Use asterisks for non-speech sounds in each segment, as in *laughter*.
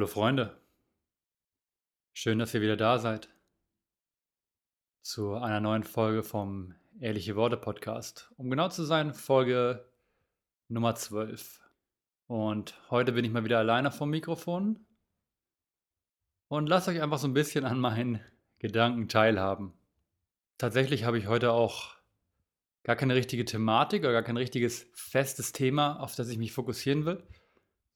Hallo Freunde, schön, dass ihr wieder da seid zu einer neuen Folge vom Ehrliche Worte Podcast. Um genau zu sein, Folge Nummer 12. Und heute bin ich mal wieder alleine vom Mikrofon und lasst euch einfach so ein bisschen an meinen Gedanken teilhaben. Tatsächlich habe ich heute auch gar keine richtige Thematik oder gar kein richtiges festes Thema, auf das ich mich fokussieren will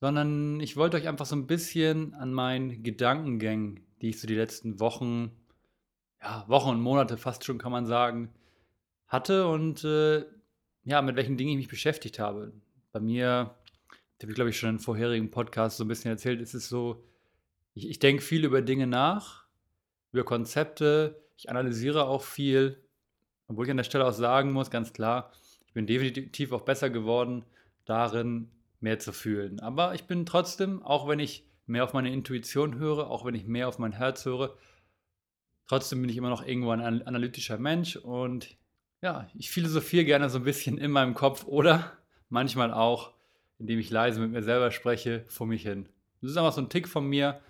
sondern ich wollte euch einfach so ein bisschen an meinen Gedankengängen, die ich so die letzten Wochen, ja, Wochen und Monate fast schon, kann man sagen, hatte und äh, ja, mit welchen Dingen ich mich beschäftigt habe. Bei mir, das habe ich glaube ich schon in vorherigen Podcasts so ein bisschen erzählt, ist es so, ich, ich denke viel über Dinge nach, über Konzepte, ich analysiere auch viel, obwohl ich an der Stelle auch sagen muss, ganz klar, ich bin definitiv auch besser geworden darin, mehr zu fühlen. Aber ich bin trotzdem, auch wenn ich mehr auf meine Intuition höre, auch wenn ich mehr auf mein Herz höre, trotzdem bin ich immer noch irgendwo ein analytischer Mensch und ja, ich philosophiere gerne so ein bisschen in meinem Kopf oder *laughs* manchmal auch, indem ich leise mit mir selber spreche, vor mich hin. Das ist einfach so ein Tick von mir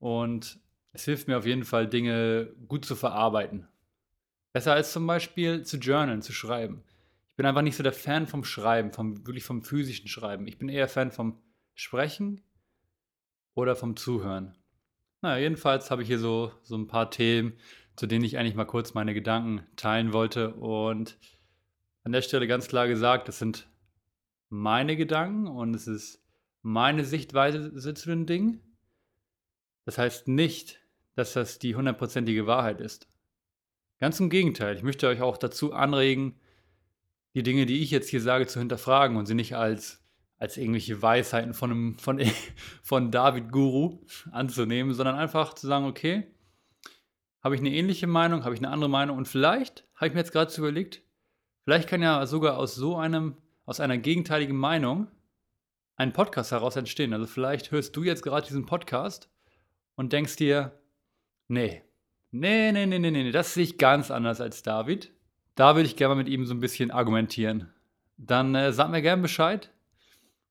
und es hilft mir auf jeden Fall, Dinge gut zu verarbeiten. Besser als zum Beispiel zu journalen, zu schreiben bin einfach nicht so der Fan vom Schreiben, vom, wirklich vom physischen Schreiben. Ich bin eher Fan vom Sprechen oder vom Zuhören. Naja, jedenfalls habe ich hier so, so ein paar Themen, zu denen ich eigentlich mal kurz meine Gedanken teilen wollte. Und an der Stelle ganz klar gesagt, das sind meine Gedanken und es ist meine Sichtweise zu den Dingen. Das heißt nicht, dass das die hundertprozentige Wahrheit ist. Ganz im Gegenteil, ich möchte euch auch dazu anregen, die Dinge, die ich jetzt hier sage, zu hinterfragen und sie nicht als, als irgendwelche Weisheiten von, einem, von, *laughs* von David Guru anzunehmen, sondern einfach zu sagen, okay, habe ich eine ähnliche Meinung, habe ich eine andere Meinung und vielleicht, habe ich mir jetzt gerade überlegt, vielleicht kann ja sogar aus so einem, aus einer gegenteiligen Meinung ein Podcast heraus entstehen. Also vielleicht hörst du jetzt gerade diesen Podcast und denkst dir, nee, nee, nee, nee, nee, nee, das sehe ich ganz anders als David. Da würde ich gerne mal mit ihm so ein bisschen argumentieren. Dann äh, sag mir gerne Bescheid.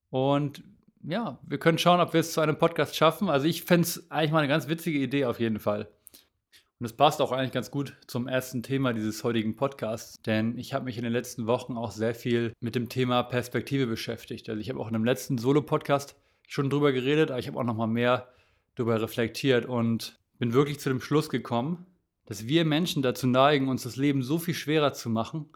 Und ja, wir können schauen, ob wir es zu einem Podcast schaffen. Also ich fände es eigentlich mal eine ganz witzige Idee auf jeden Fall. Und es passt auch eigentlich ganz gut zum ersten Thema dieses heutigen Podcasts, denn ich habe mich in den letzten Wochen auch sehr viel mit dem Thema Perspektive beschäftigt. Also ich habe auch in dem letzten Solo-Podcast schon drüber geredet, aber ich habe auch noch mal mehr darüber reflektiert und bin wirklich zu dem Schluss gekommen, dass wir Menschen dazu neigen, uns das Leben so viel schwerer zu machen,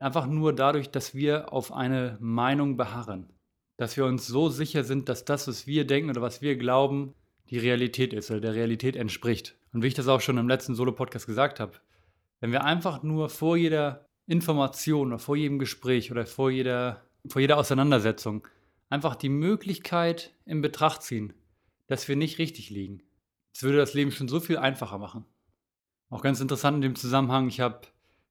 einfach nur dadurch, dass wir auf eine Meinung beharren. Dass wir uns so sicher sind, dass das, was wir denken oder was wir glauben, die Realität ist oder der Realität entspricht. Und wie ich das auch schon im letzten Solo-Podcast gesagt habe, wenn wir einfach nur vor jeder Information oder vor jedem Gespräch oder vor jeder, vor jeder Auseinandersetzung einfach die Möglichkeit in Betracht ziehen, dass wir nicht richtig liegen, das würde das Leben schon so viel einfacher machen. Auch ganz interessant in dem Zusammenhang, ich habe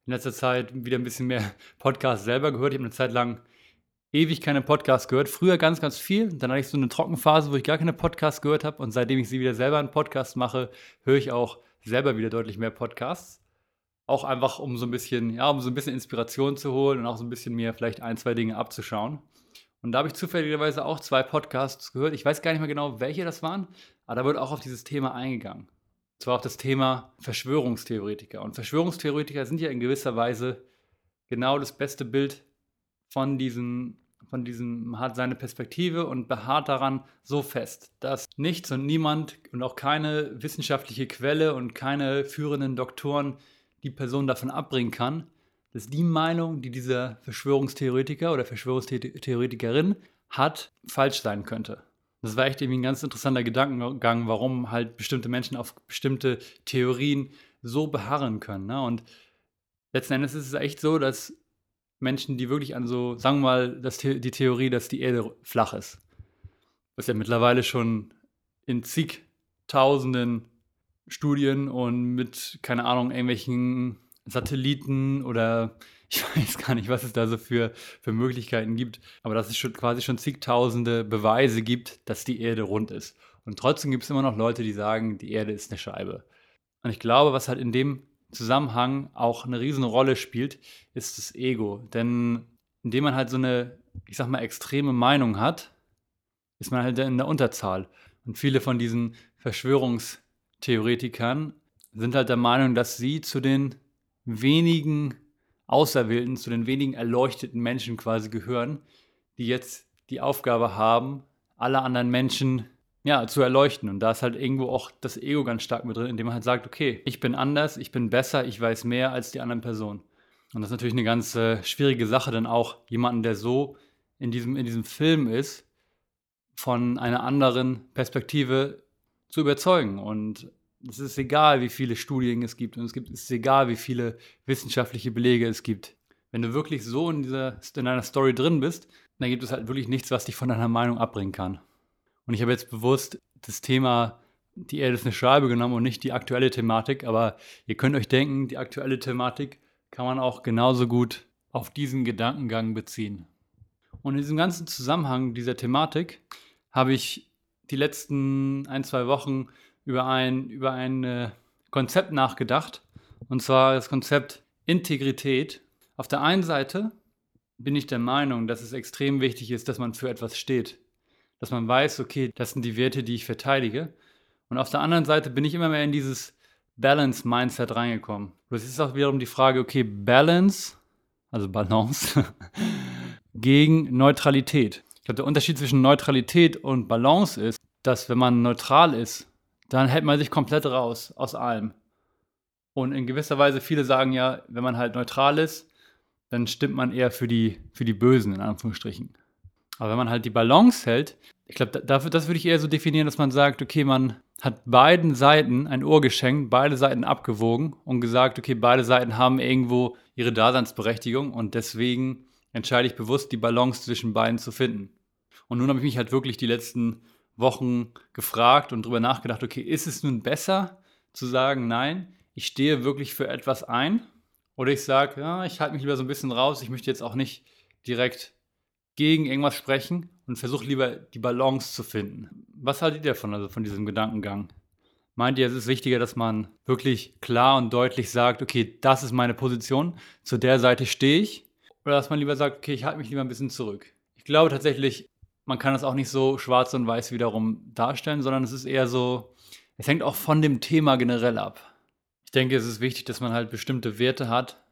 in letzter Zeit wieder ein bisschen mehr *laughs* Podcasts selber gehört. Ich habe eine Zeit lang ewig keine Podcasts gehört. Früher ganz, ganz viel. Dann hatte ich so eine Trockenphase, wo ich gar keine Podcasts gehört habe. Und seitdem ich sie wieder selber einen Podcast mache, höre ich auch selber wieder deutlich mehr Podcasts. Auch einfach, um so ein bisschen, ja, um so ein bisschen Inspiration zu holen und auch so ein bisschen mir vielleicht ein, zwei Dinge abzuschauen. Und da habe ich zufälligerweise auch zwei Podcasts gehört. Ich weiß gar nicht mehr genau, welche das waren, aber da wird auch auf dieses Thema eingegangen zwar auf das Thema Verschwörungstheoretiker. Und Verschwörungstheoretiker sind ja in gewisser Weise genau das beste Bild von diesem, von diesem, hat seine Perspektive und beharrt daran so fest, dass nichts und niemand und auch keine wissenschaftliche Quelle und keine führenden Doktoren die Person davon abbringen kann, dass die Meinung, die dieser Verschwörungstheoretiker oder Verschwörungstheoretikerin hat, falsch sein könnte. Das war echt irgendwie ein ganz interessanter Gedankengang, warum halt bestimmte Menschen auf bestimmte Theorien so beharren können. Ne? Und letzten Endes ist es echt so, dass Menschen, die wirklich an so, sagen wir mal, das, die Theorie, dass die Erde flach ist, was ja mittlerweile schon in zigtausenden Studien und mit, keine Ahnung, irgendwelchen Satelliten oder ich *laughs* weiß gar nicht, was es da so für, für Möglichkeiten gibt, aber dass es schon quasi schon zigtausende Beweise gibt, dass die Erde rund ist. Und trotzdem gibt es immer noch Leute, die sagen, die Erde ist eine Scheibe. Und ich glaube, was halt in dem Zusammenhang auch eine riesen Rolle spielt, ist das Ego. Denn indem man halt so eine, ich sag mal, extreme Meinung hat, ist man halt in der Unterzahl. Und viele von diesen Verschwörungstheoretikern sind halt der Meinung, dass sie zu den wenigen Auserwählten, zu den wenigen erleuchteten Menschen quasi gehören, die jetzt die Aufgabe haben, alle anderen Menschen ja, zu erleuchten. Und da ist halt irgendwo auch das Ego ganz stark mit drin, indem man halt sagt, okay, ich bin anders, ich bin besser, ich weiß mehr als die anderen Personen. Und das ist natürlich eine ganz äh, schwierige Sache, dann auch jemanden, der so in diesem, in diesem Film ist, von einer anderen Perspektive zu überzeugen. Und es ist egal, wie viele Studien es gibt und es, gibt, es ist egal, wie viele wissenschaftliche Belege es gibt. Wenn du wirklich so in, dieser, in deiner Story drin bist, dann gibt es halt wirklich nichts, was dich von deiner Meinung abbringen kann. Und ich habe jetzt bewusst das Thema die Erde ist eine Scheibe genommen und nicht die aktuelle Thematik, aber ihr könnt euch denken, die aktuelle Thematik kann man auch genauso gut auf diesen Gedankengang beziehen. Und in diesem ganzen Zusammenhang dieser Thematik habe ich die letzten ein, zwei Wochen über ein, über ein äh, Konzept nachgedacht. Und zwar das Konzept Integrität. Auf der einen Seite bin ich der Meinung, dass es extrem wichtig ist, dass man für etwas steht. Dass man weiß, okay, das sind die Werte, die ich verteidige. Und auf der anderen Seite bin ich immer mehr in dieses Balance-Mindset reingekommen. Das ist auch wiederum die Frage, okay, Balance, also Balance, *laughs* gegen Neutralität. Ich glaube, der Unterschied zwischen Neutralität und Balance ist, dass wenn man neutral ist, dann hält man sich komplett raus aus allem. Und in gewisser Weise, viele sagen ja, wenn man halt neutral ist, dann stimmt man eher für die, für die Bösen, in Anführungsstrichen. Aber wenn man halt die Balance hält, ich glaube, dafür, das würde ich eher so definieren, dass man sagt, okay, man hat beiden Seiten ein Ohr geschenkt, beide Seiten abgewogen und gesagt, okay, beide Seiten haben irgendwo ihre Daseinsberechtigung und deswegen entscheide ich bewusst, die Balance zwischen beiden zu finden. Und nun habe ich mich halt wirklich die letzten Wochen gefragt und darüber nachgedacht, okay, ist es nun besser zu sagen, nein, ich stehe wirklich für etwas ein oder ich sage, ja, ich halte mich lieber so ein bisschen raus, ich möchte jetzt auch nicht direkt gegen irgendwas sprechen und versuche lieber die Balance zu finden. Was haltet ihr davon, also von diesem Gedankengang? Meint ihr, es ist wichtiger, dass man wirklich klar und deutlich sagt, okay, das ist meine Position, zu der Seite stehe ich? Oder dass man lieber sagt, okay, ich halte mich lieber ein bisschen zurück? Ich glaube tatsächlich, man kann das auch nicht so schwarz und weiß wiederum darstellen, sondern es ist eher so, es hängt auch von dem Thema generell ab. Ich denke, es ist wichtig, dass man halt bestimmte Werte hat,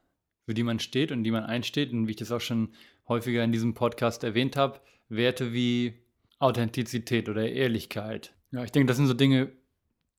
für die man steht und die man einsteht. Und wie ich das auch schon häufiger in diesem Podcast erwähnt habe, Werte wie Authentizität oder Ehrlichkeit. Ja, ich denke, das sind so Dinge,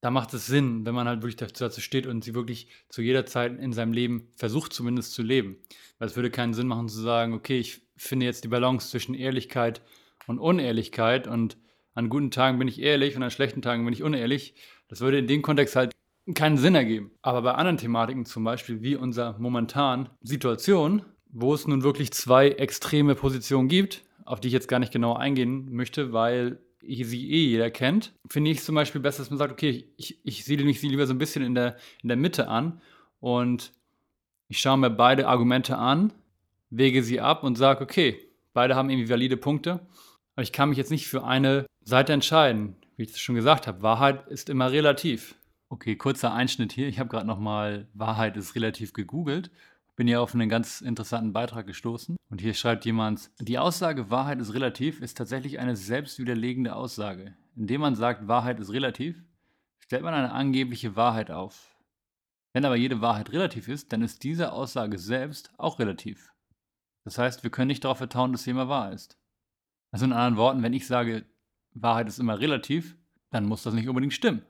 da macht es Sinn, wenn man halt wirklich dazu steht und sie wirklich zu jeder Zeit in seinem Leben versucht zumindest zu leben. Weil es würde keinen Sinn machen zu sagen, okay, ich finde jetzt die Balance zwischen Ehrlichkeit und Unehrlichkeit und an guten Tagen bin ich ehrlich und an schlechten Tagen bin ich unehrlich. Das würde in dem Kontext halt keinen Sinn ergeben. Aber bei anderen Thematiken, zum Beispiel wie unserer momentanen Situation, wo es nun wirklich zwei extreme Positionen gibt, auf die ich jetzt gar nicht genau eingehen möchte, weil sie eh jeder kennt, finde ich zum Beispiel besser, dass man sagt, okay, ich, ich sehe mich lieber so ein bisschen in der, in der Mitte an und ich schaue mir beide Argumente an, wege sie ab und sage, okay, beide haben irgendwie valide Punkte aber ich kann mich jetzt nicht für eine Seite entscheiden. Wie ich es schon gesagt habe, Wahrheit ist immer relativ. Okay, kurzer Einschnitt hier. Ich habe gerade nochmal Wahrheit ist relativ gegoogelt. Bin hier auf einen ganz interessanten Beitrag gestoßen. Und hier schreibt jemand, die Aussage Wahrheit ist relativ ist tatsächlich eine selbstwiderlegende Aussage. Indem man sagt, Wahrheit ist relativ, stellt man eine angebliche Wahrheit auf. Wenn aber jede Wahrheit relativ ist, dann ist diese Aussage selbst auch relativ. Das heißt, wir können nicht darauf vertrauen, dass sie immer wahr ist. Also in anderen Worten, wenn ich sage, Wahrheit ist immer relativ, dann muss das nicht unbedingt stimmen.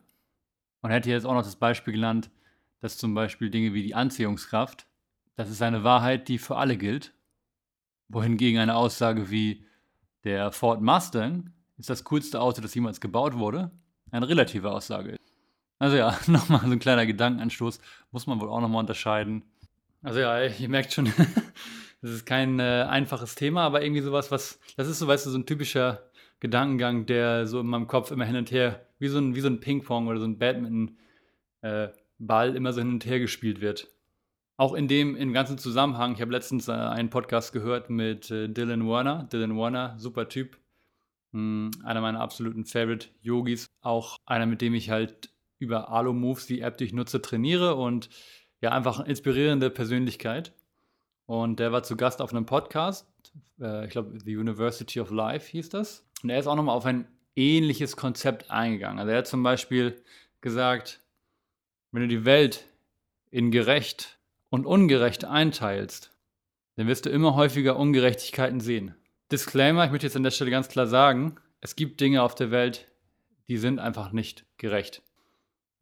Und er hätte jetzt auch noch das Beispiel genannt, dass zum Beispiel Dinge wie die Anziehungskraft, das ist eine Wahrheit, die für alle gilt. Wohingegen eine Aussage wie der Ford Mustang ist das coolste Auto, das jemals gebaut wurde, eine relative Aussage ist. Also ja, *laughs* nochmal so ein kleiner Gedankenanstoß, muss man wohl auch nochmal unterscheiden. Also ja, ihr merkt schon, Das ist kein äh, einfaches Thema, aber irgendwie sowas, was, das ist so, weißt du, so ein typischer Gedankengang, der so in meinem Kopf immer hin und her, wie so ein, so ein Ping-Pong oder so ein Badminton-Ball äh, immer so hin und her gespielt wird. Auch in dem, im ganzen Zusammenhang, ich habe letztens äh, einen Podcast gehört mit äh, Dylan Warner. Dylan Warner, super Typ. Mh, hm, einer meiner absoluten Favorite-Yogis. Auch einer, mit dem ich halt über Alo Moves, die App, die ich nutze, trainiere und ja, einfach inspirierende Persönlichkeit. Und der war zu Gast auf einem Podcast, äh, ich glaube, The University of Life hieß das. Und er ist auch nochmal auf ein ähnliches Konzept eingegangen. Also er hat zum Beispiel gesagt, wenn du die Welt in gerecht und ungerecht einteilst, dann wirst du immer häufiger Ungerechtigkeiten sehen. Disclaimer, ich möchte jetzt an der Stelle ganz klar sagen, es gibt Dinge auf der Welt, die sind einfach nicht gerecht.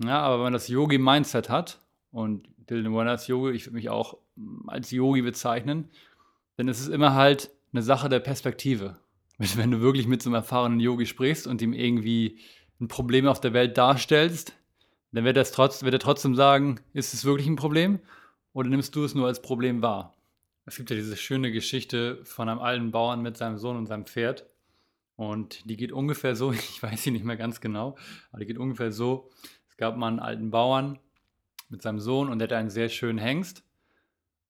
Ja, aber wenn man das Yogi-Mindset hat, und Dylan Warner ist Yogi, ich würde mich auch als Yogi bezeichnen, ist es immer halt eine Sache der Perspektive. *laughs* Wenn du wirklich mit so einem erfahrenen Yogi sprichst und ihm irgendwie ein Problem auf der Welt darstellst, dann wird, trotz, wird er trotzdem sagen, ist es wirklich ein Problem oder nimmst du es nur als Problem wahr? Es gibt ja diese schöne Geschichte von einem alten Bauern mit seinem Sohn und seinem Pferd. Und die geht ungefähr so, *laughs* ich weiß sie nicht mehr ganz genau, aber die geht ungefähr so. Es gab mal einen alten Bauern mit seinem Sohn und der hatte einen sehr schönen Hengst.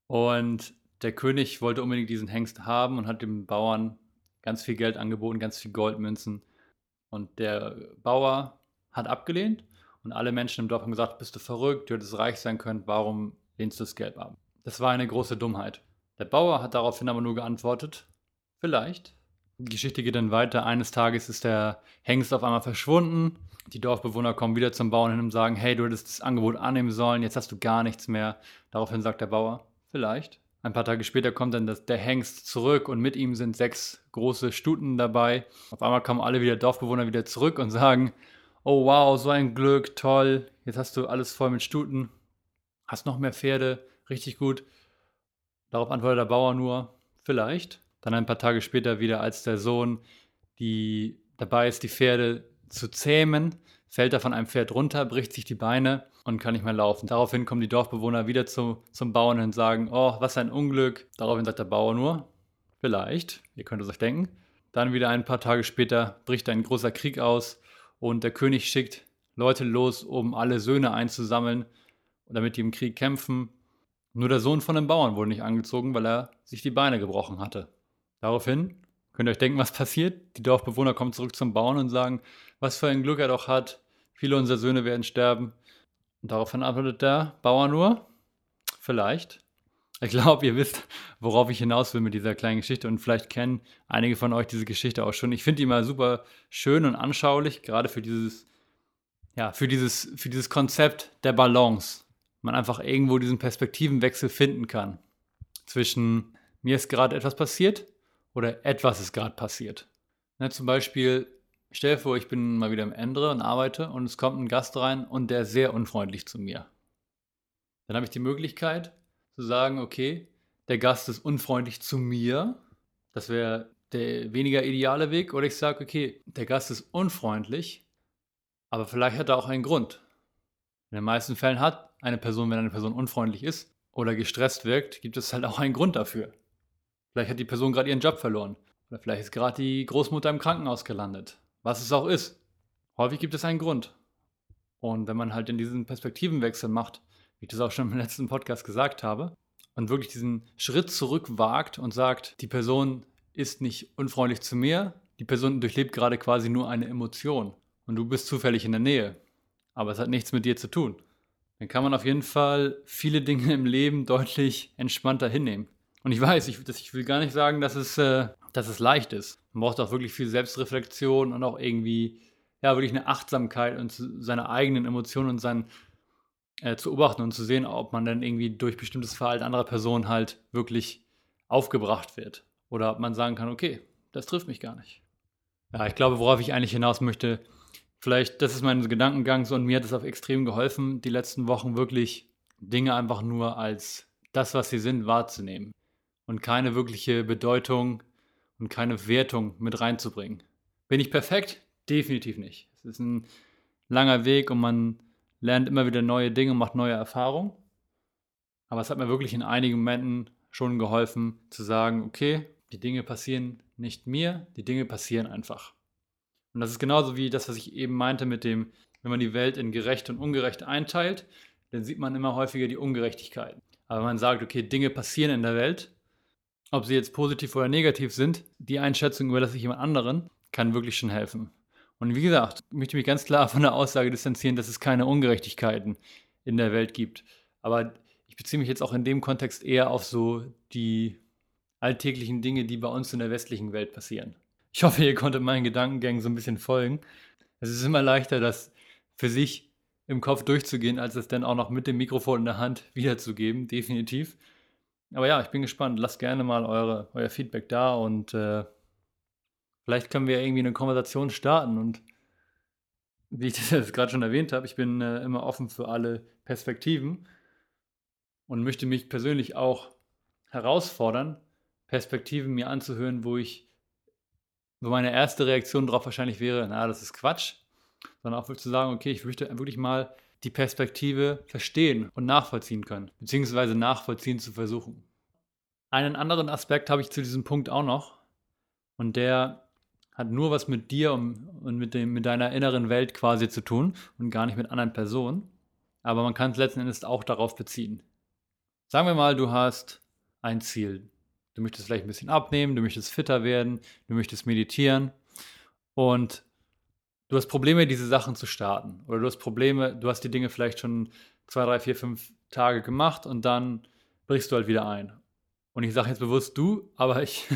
Und der König wollte unbedingt diesen Hengst haben und hat dem Bauern ganz viel Geld angeboten, ganz viel Goldmünzen. Und der Bauer hat abgelehnt und alle Menschen im Dorf haben gesagt, bist du verrückt, du hättest reich sein können, warum lehnst du das Geld ab? Das war eine große Dummheit. Der Bauer hat daraufhin aber nur geantwortet, vielleicht. Die Geschichte geht dann weiter. Eines Tages ist der Hengst auf einmal verschwunden. Die Dorfbewohner kommen wieder zum Bauern hin und sagen, hey, du hättest das Angebot annehmen sollen, jetzt hast du gar nichts mehr. Daraufhin sagt der Bauer, vielleicht. Ein paar Tage später kommt dann das, der Hengst zurück und mit ihm sind sechs große Stuten dabei. Auf einmal kommen alle wieder Dorfbewohner wieder zurück und sagen, oh wow, so ein Glück, toll, jetzt hast du alles voll mit Stuten, hast noch mehr Pferde, richtig gut. Darauf antwortet der Bauer nur, vielleicht. Dann ein paar Tage später wieder, als der Sohn die dabei ist, die Pferde zu zähmen, fällt er von einem Pferd runter, bricht sich die Beine und kann nicht mehr laufen. Daraufhin kommen die Dorfbewohner wieder zu, zum Bauern und sagen, oh, was ein Unglück. Daraufhin sagt der Bauer nur, vielleicht, ihr könnt es euch denken. Dann wieder ein paar Tage später bricht ein großer Krieg aus und der König schickt Leute los, um alle Söhne einzusammeln, damit die im Krieg kämpfen. Nur der Sohn von dem Bauern wurde nicht angezogen, weil er sich die Beine gebrochen hatte. Daraufhin könnt ihr euch denken, was passiert. Die Dorfbewohner kommen zurück zum Bauern und sagen, was für ein Glück er doch hat. Viele unserer Söhne werden sterben. Und daraufhin antwortet der Bauer nur, vielleicht. Ich glaube, ihr wisst, worauf ich hinaus will mit dieser kleinen Geschichte und vielleicht kennen einige von euch diese Geschichte auch schon. Ich finde die mal super schön und anschaulich, gerade für dieses, ja, für dieses, für dieses Konzept der Balance. Man einfach irgendwo diesen Perspektivenwechsel finden kann. Zwischen mir ist gerade etwas passiert oder etwas ist gerade passiert. Ne, zum Beispiel, stell dir vor, ich bin mal wieder im Endre und arbeite und es kommt ein Gast rein und der ist sehr unfreundlich zu mir. Dann habe ich die Möglichkeit zu sagen, okay, der Gast ist unfreundlich zu mir. Das wäre der weniger ideale Weg. Oder ich sage, okay, der Gast ist unfreundlich, aber vielleicht hat er auch einen Grund. In den meisten Fällen hat eine Person, wenn eine Person unfreundlich ist oder gestresst wirkt, gibt es halt auch einen Grund dafür. Vielleicht hat die Person gerade ihren Job verloren. Oder vielleicht ist gerade die Großmutter im Krankenhaus gelandet. Was es auch ist. Häufig gibt es einen Grund. Und wenn man halt in diesen Perspektivenwechsel macht, wie ich das auch schon im *laughs* letzten Podcast gesagt habe, und wirklich diesen Schritt zurück wagt und sagt, die Person ist nicht unfreundlich zu mir, die Person durchlebt gerade quasi nur eine Emotion und du bist zufällig in der Nähe, aber es hat nichts mit dir zu tun, dann kann man auf jeden Fall viele Dinge im Leben deutlich entspannter hinnehmen. Und ich weiß, ich, ich will gar nicht sagen, dass es, äh, dass es leicht ist. Man braucht auch wirklich viel Selbstreflexion und auch irgendwie, ja, wirklich eine Achtsamkeit und seine eigenen Emotionen und sein, äh, zu beobachten und zu sehen, ob man dann irgendwie durch bestimmtes Verhalten anderer Personen halt wirklich aufgebracht wird. Oder ob man sagen kann, okay, das trifft mich gar nicht. Ja, ich glaube, worauf ich eigentlich hinaus möchte, vielleicht, das ist mein Gedankengang so und mir hat es auch extrem geholfen, die letzten Wochen wirklich Dinge einfach nur als das, was sie sind, wahrzunehmen und keine wirkliche Bedeutung und keine Wertung mit reinzubringen. Bin ich perfekt? Definitiv nicht. Es ist ein langer Weg und man lernt immer wieder neue Dinge und macht neue Erfahrungen. Aber es hat mir wirklich in einigen Momenten schon geholfen zu sagen, okay, die Dinge passieren nicht mir, die Dinge passieren einfach. Und das ist genauso wie das, was ich eben meinte mit dem, wenn man die Welt in gerecht und ungerecht einteilt, dann sieht man immer häufiger die Ungerechtigkeiten. Aber man sagt, okay, Dinge passieren in der Welt ob sie jetzt positiv oder negativ sind, die Einschätzung überlasse ich jemand anderen, kann wirklich schon helfen. Und wie gesagt, möchte ich mich ganz klar von der Aussage distanzieren, dass es keine Ungerechtigkeiten in der Welt gibt. Aber ich beziehe mich jetzt auch in dem Kontext eher auf so die alltäglichen Dinge, die bei uns in der westlichen Welt passieren. Ich hoffe, ihr konntet meinen Gedankengängen so ein bisschen folgen. Es ist immer leichter, das für sich im Kopf durchzugehen, als es dann auch noch mit dem Mikrofon in der Hand wiederzugeben, definitiv. Aber ja, ich bin gespannt. Lasst gerne mal eure, euer Feedback da und äh, vielleicht können wir irgendwie eine Konversation starten. Und *laughs* wie ich das jetzt gerade schon erwähnt habe, ich bin äh, immer offen für alle Perspektiven und möchte mich persönlich auch herausfordern, Perspektiven mir anzuhören, wo ich, wo meine erste Reaktion darauf wahrscheinlich wäre, na, das ist Quatsch, sondern auch zu sagen, okay, ich möchte wirklich mal die Perspektive verstehen und nachvollziehen können, beziehungsweise nachvollziehen zu versuchen. Einen anderen Aspekt habe ich zu diesem Punkt auch noch und der hat nur was mit dir und, mit, dem, mit deiner inneren Welt quasi zu tun und gar nicht mit anderen Personen, aber man kann es letzten Endes auch darauf beziehen. Sagen wir mal, du hast ein Ziel. Du möchtest vielleicht ein bisschen abnehmen, du möchtest fitter werden, du möchtest meditieren und du hast Probleme, diese Sachen zu starten. Oder du hast Probleme, du hast die Dinge vielleicht schon zwei, drei, vier, fünf Tage gemacht und dann brichst du halt wieder ein. Und ich sage jetzt bewusst du, aber ich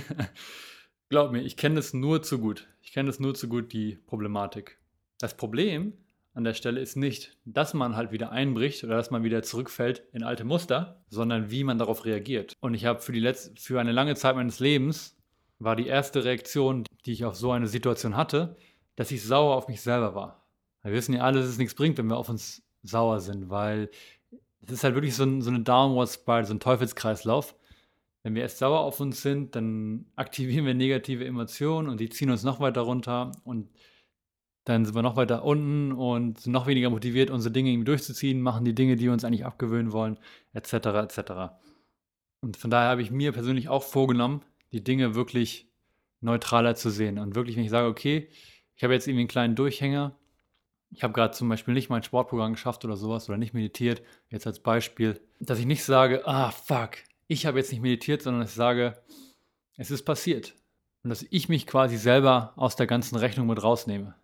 *laughs* glaub mir, ich kenne das nur zu gut. Ich kenne das nur zu gut, die Problematik. Das Problem an der Stelle ist nicht, dass man halt wieder einbricht oder dass man wieder zurückfällt in alte Muster, sondern wie man darauf reagiert. Und ich habe für, die für eine lange Zeit meines Lebens war die erste Reaktion, die ich auf so eine Situation hatte, dass ich sauer auf mich selber war. Wir wissen ja alle, dass es nichts bringt, wenn wir auf uns sauer sind, weil es ist halt wirklich so, ein, so eine Downward Spiral, so ein Teufelskreislauf. Wenn wir erst sauer auf uns sind, dann aktivieren wir negative Emotionen und die ziehen uns noch weiter runter und dann sind wir noch weiter unten und sind noch weniger motiviert, unsere Dinge irgendwie durchzuziehen, machen die Dinge, die wir uns eigentlich abgewöhnen wollen, etc. etc. Und von daher habe ich mir persönlich auch vorgenommen, die Dinge wirklich neutraler zu sehen. Und wirklich, wenn ich sage, okay, ich habe jetzt irgendwie einen kleinen Durchhänger, ich habe gerade zum Beispiel nicht mein Sportprogramm geschafft oder sowas oder nicht meditiert, jetzt als Beispiel, dass ich nicht sage, ah, fuck, ich habe jetzt nicht meditiert, sondern ich sage, es ist passiert. Und dass ich mich quasi selber aus der ganzen Rechnung mit rausnehme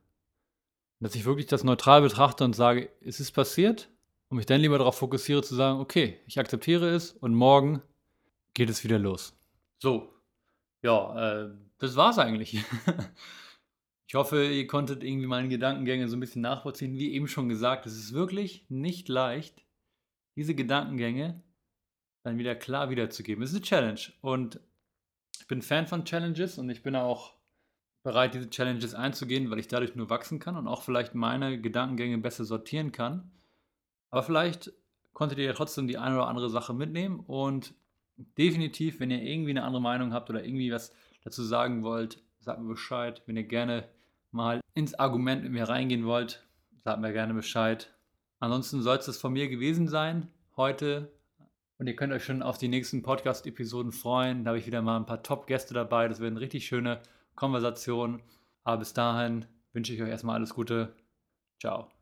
dass ich wirklich das neutral betrachte und sage, es ist passiert und mich dann lieber darauf fokussiere zu sagen, okay, ich akzeptiere es und morgen geht es wieder los. So, ja, äh, das war's eigentlich. *laughs* ich hoffe, ihr konntet irgendwie meine Gedankengänge so ein bisschen nachvollziehen. Wie eben schon gesagt, es ist wirklich nicht leicht, diese Gedankengänge dann wieder klar wiederzugeben. Es ist eine Challenge und ich bin Fan von Challenges und ich bin auch bereit, diese Challenges einzugehen, weil ich dadurch nur wachsen kann und auch vielleicht meine Gedankengänge besser sortieren kann. Aber vielleicht konntet ihr ja trotzdem die eine oder andere Sache mitnehmen und definitiv, wenn ihr irgendwie eine andere Meinung habt oder irgendwie was dazu sagen wollt, sagt mir Bescheid. Wenn ihr gerne mal ins Argument mit mir reingehen wollt, sagt mir gerne Bescheid. Ansonsten soll es das von mir gewesen sein heute. Und ihr könnt euch schon auf die nächsten Podcast-Episoden freuen. Da habe ich wieder mal ein paar Top-Gäste dabei. Das werden richtig schöne Konversation. Aber bis dahin wünsche ich euch erstmal alles Gute. Ciao.